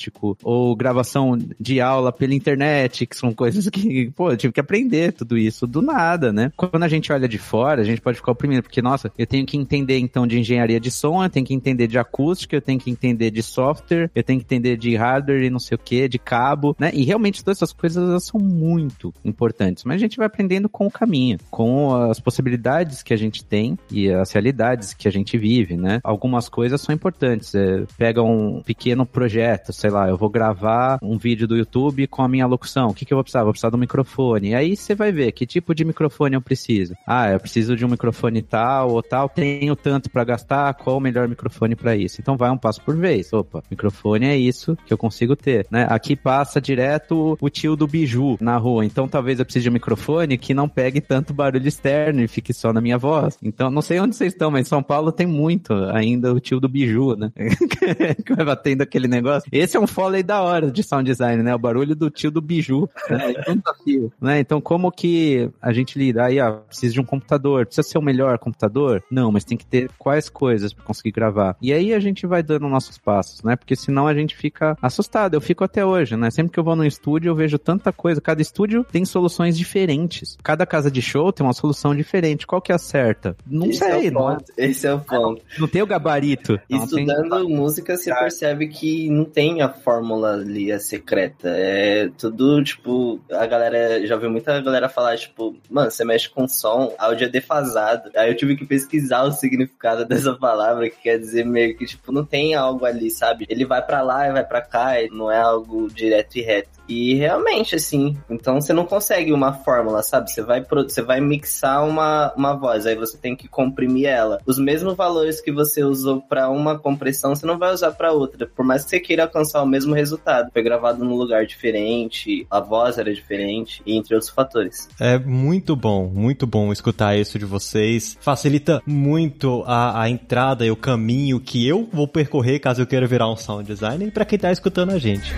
ou gravação de aula pela internet, que são coisas que, pô, eu tive que aprender tudo isso do nada, né? Quando a gente olha de fora, a gente pode ficar oprimido, porque, nossa, eu tenho que entender então de engenharia de som, eu tenho que entender de acústica, eu tenho que entender de software, eu tenho que entender de hardware e não sei o que, de cabo, né? E realmente todas essas coisas são muito importantes, mas a gente vai aprendendo com o caminho, com as possibilidades que a gente tem e as realidades que a gente vive, né? Algumas coisas são importantes. É, pega um pequeno projeto, sei lá, eu vou gravar um vídeo do YouTube com a minha locução. O que, que eu vou precisar? Vou precisar de um microfone. Aí você vai ver que tipo de microfone eu preciso. Ah, eu preciso de um microfone tal ou tal, tenho tanto para gastar, qual o melhor microfone para isso? Então vai um passo por vez. Opa, microfone é isso que eu consigo ter, né? Aqui passa direto o tio do biju na rua, então talvez eu precise de um microfone que não pegue tanto barulho externo e fique só na minha voz. Então, não sei onde vocês estão, mas São Paulo tem muito ainda o tio do biju, né? *laughs* que vai batendo aquele negócio. Esse é um foley da hora de sound design, né? O barulho do tio do biju. Né? É um desafio, né? Então, como que a gente lida? Aí, ó, precisa de um computador. Precisa ser o melhor computador? Não, mas tem que ter quais coisas para conseguir gravar. E aí a gente vai dando nossos passos, né? Porque senão a gente fica assustado. Eu fico até hoje, né? Sempre que eu vou no estúdio, eu vejo tanta coisa. Cada estúdio tem soluções diferentes. Cada casa de show tem uma solução diferente. Qual que é a certa? Não Esse sei, é o não, ponto. Esse é o ponto. não tem o gabarito. Não tem- Estudando música, você percebe que não tem a fórmula ali, a secreta. É tudo, tipo, a galera, já ouvi muita galera falar, tipo, mano, você mexe com som, áudio é defasado. Aí eu tive que pesquisar o significado *laughs* dessa palavra, que quer dizer meio que, tipo, não tem algo ali, sabe? Ele vai pra lá e vai pra cá, e não é algo direto e reto. E realmente, assim, então você não consegue uma fórmula, sabe? Você vai, você vai mixar uma, uma voz, aí você tem que comprimir ela. Os mesmos valores que você usou pra uma compressão, você não vai usar pra outra. Por mais que você queira alcançar o mesmo resultado. Foi gravado num lugar diferente, a voz era diferente, entre outros fatores. É muito bom, muito bom escutar isso de vocês. Facilita muito a, a entrada e o caminho que eu vou percorrer caso eu queira virar um sound designer pra quem tá escutando a gente.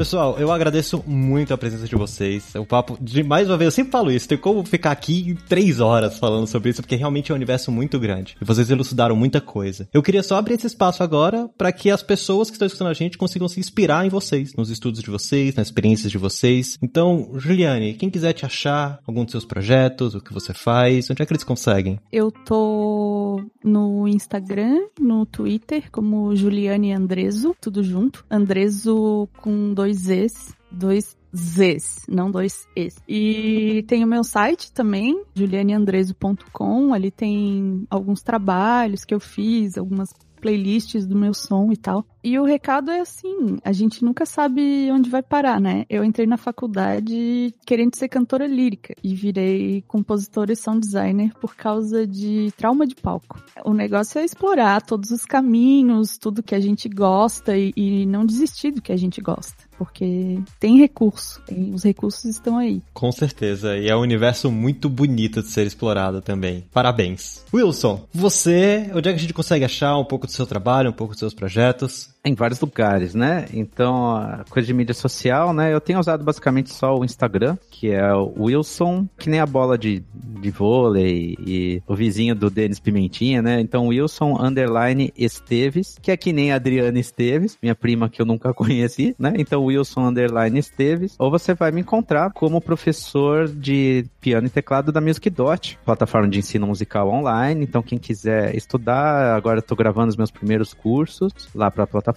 Pessoal, eu agradeço muito a presença de vocês. O papo, de mais uma vez, eu sempre falo isso, tem como ficar aqui três horas falando sobre isso, porque realmente é um universo muito grande. E vocês elucidaram muita coisa. Eu queria só abrir esse espaço agora para que as pessoas que estão escutando a gente consigam se inspirar em vocês, nos estudos de vocês, nas experiências de vocês. Então, Juliane, quem quiser te achar, algum dos seus projetos, o que você faz, onde é que eles conseguem? Eu tô no Instagram, no Twitter, como Juliane Andreso, tudo junto. Andreso com dois Zs, dois Zs, não dois Es. E tem o meu site também, julianeandreso.com. Ali tem alguns trabalhos que eu fiz, algumas playlists do meu som e tal. E o recado é assim, a gente nunca sabe onde vai parar, né? Eu entrei na faculdade querendo ser cantora lírica e virei compositora e sound designer por causa de trauma de palco. O negócio é explorar todos os caminhos, tudo que a gente gosta e, e não desistir do que a gente gosta, porque tem recurso, tem- os recursos estão aí. Com certeza, e é um universo muito bonito de ser explorado também. Parabéns. Wilson, você, onde é que a gente consegue achar um pouco do seu trabalho, um pouco dos seus projetos? Em vários lugares, né? Então, a coisa de mídia social, né? Eu tenho usado basicamente só o Instagram, que é o Wilson, que nem a bola de, de vôlei e o vizinho do Denis Pimentinha, né? Então, Wilson underline Esteves, que é que nem a Adriana Esteves, minha prima que eu nunca *laughs* conheci, né? Então, Wilson underline Esteves. Ou você vai me encontrar como professor de piano e teclado da Music Dot, plataforma de ensino musical online. Então, quem quiser estudar, agora eu tô gravando os meus primeiros cursos lá pra plataforma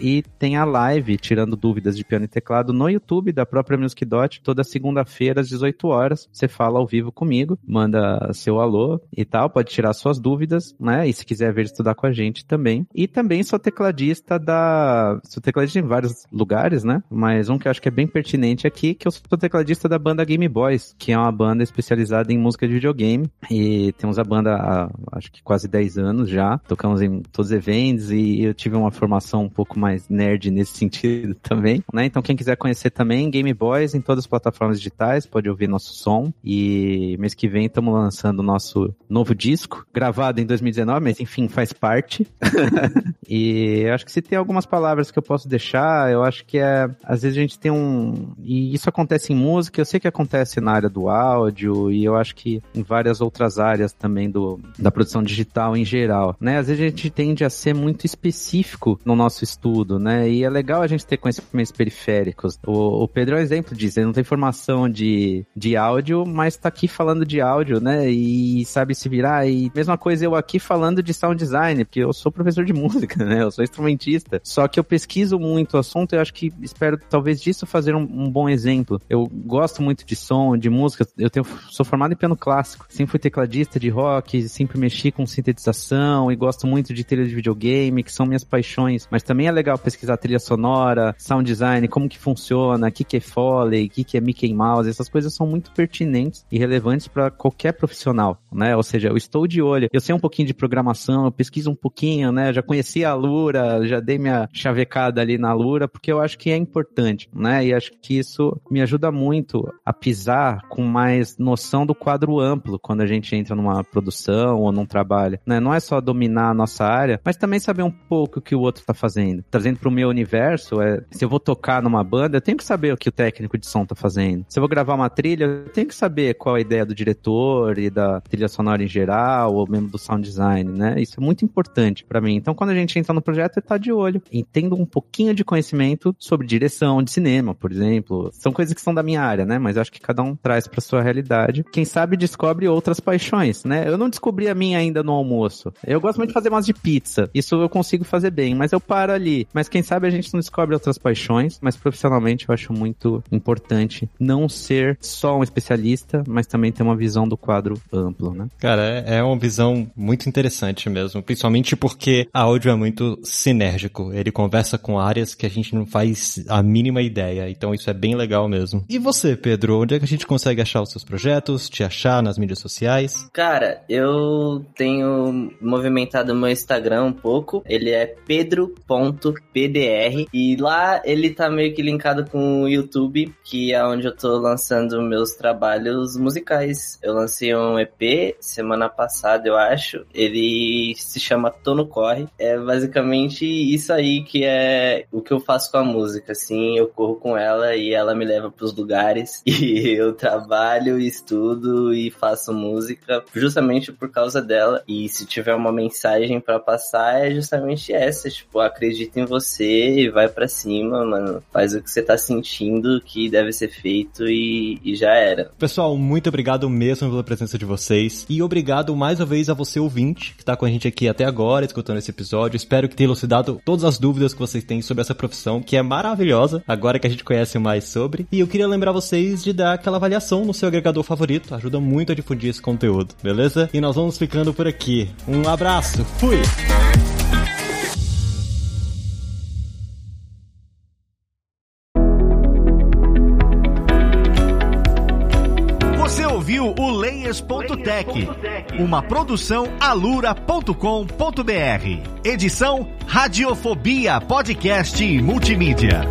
e tem a live tirando dúvidas de piano e teclado no YouTube da própria Music Dot, toda segunda-feira às 18 horas. Você fala ao vivo comigo, manda seu alô e tal, pode tirar suas dúvidas, né? E se quiser vir estudar com a gente também. E também sou tecladista da. Sou tecladista em vários lugares, né? Mas um que eu acho que é bem pertinente aqui, que eu sou tecladista da banda Game Boys, que é uma banda especializada em música de videogame. E temos a banda há acho que quase 10 anos já. Tocamos em todos os eventos e eu tive uma formação um pouco mais nerd nesse sentido *laughs* também, né? Então quem quiser conhecer também, Game Boys em todas as plataformas digitais, pode ouvir nosso som. E mês que vem estamos lançando o nosso novo disco, gravado em 2019, mas enfim, faz parte. *laughs* e acho que se tem algumas palavras que eu posso deixar, eu acho que é, às vezes a gente tem um, e isso acontece em música, eu sei que acontece na área do áudio e eu acho que em várias outras áreas também do, da produção digital em geral, né? Às vezes a gente tende a ser muito específico no nosso estudo, né? E é legal a gente ter conhecimentos periféricos. O, o Pedro é um exemplo disso, ele não tem formação de, de áudio, mas tá aqui falando de áudio, né? E sabe se virar. E mesma coisa eu aqui falando de sound design, porque eu sou professor de *laughs* música, né? Eu sou instrumentista. Só que eu pesquiso muito o assunto e acho que espero talvez disso fazer um, um bom exemplo. Eu gosto muito de som, de música. Eu tenho, sou formado em piano clássico. Sempre fui tecladista de rock, sempre mexi com sintetização e gosto muito de trilha de videogame, que são minhas paixões mas também é legal pesquisar trilha sonora, sound design, como que funciona, o que, que é Foley, o que, que é Mickey Mouse, essas coisas são muito pertinentes e relevantes para qualquer profissional, né? Ou seja, eu estou de olho, eu sei um pouquinho de programação, eu pesquiso um pouquinho, né? Já conheci a Lura, já dei minha chavecada ali na Lura, porque eu acho que é importante, né? E acho que isso me ajuda muito a pisar com mais noção do quadro amplo quando a gente entra numa produção ou num trabalho, né? Não é só dominar a nossa área, mas também saber um pouco o que o outro está fazendo. Trazendo para o meu universo, é, se eu vou tocar numa banda, eu tenho que saber o que o técnico de som está fazendo. Se eu vou gravar uma trilha, eu tenho que saber qual a ideia do diretor e da trilha sonora em geral, ou mesmo do sound design, né? Isso é muito importante para mim. Então, quando a gente entra no projeto, é tá de olho, entendo um pouquinho de conhecimento sobre direção de cinema, por exemplo. São coisas que são da minha área, né? Mas acho que cada um traz para sua realidade. Quem sabe descobre outras paixões, né? Eu não descobri a minha ainda no almoço. Eu gosto muito de fazer umas de pizza. Isso eu consigo fazer bem, mas eu paro ali. Mas quem sabe a gente não descobre outras paixões, mas profissionalmente eu acho muito importante não ser só um especialista, mas também ter uma visão do quadro amplo, né? Cara, é, é uma visão muito interessante mesmo, principalmente porque a áudio é muito sinérgico. Ele conversa com áreas que a gente não faz a mínima ideia, então isso é bem legal mesmo. E você, Pedro, onde é que a gente consegue achar os seus projetos, te achar nas mídias sociais? Cara, eu tenho movimentado meu Instagram um pouco. Ele é pedro.pdr e lá ele tá meio que linkado com o YouTube, que é onde eu tô lançando meus trabalhos musicais. Eu lancei um EP semana passada, eu acho. Ele se chama Tô no Corre. É basicamente isso aí que é o que eu faço com a música, assim, eu corro com ela e ela me leva pros lugares e eu trabalho, estudo e faço música justamente por causa dela. E se tiver uma mensagem para passar é justamente essa, tipo, acredita em você e vai para cima, mano. Faz o que você tá sentindo que deve ser feito e, e já era. Pessoal, muito obrigado mesmo pela presença de vocês e obrigado mais uma vez a você ouvinte que tá com a gente aqui até agora escutando esse episódio. Espero que tenha elucidado todas as dúvidas que vocês têm sobre essa profissão, que é maravilhosa, agora que a gente conhece mais sobre. E eu queria lembrar vocês de dar aquela avaliação no seu agregador favorito, ajuda muito a difundir esse conteúdo, beleza? E nós vamos ficando por aqui. Um abraço, fui! Uma produção alura.com.br. Edição Radiofobia Podcast e Multimídia.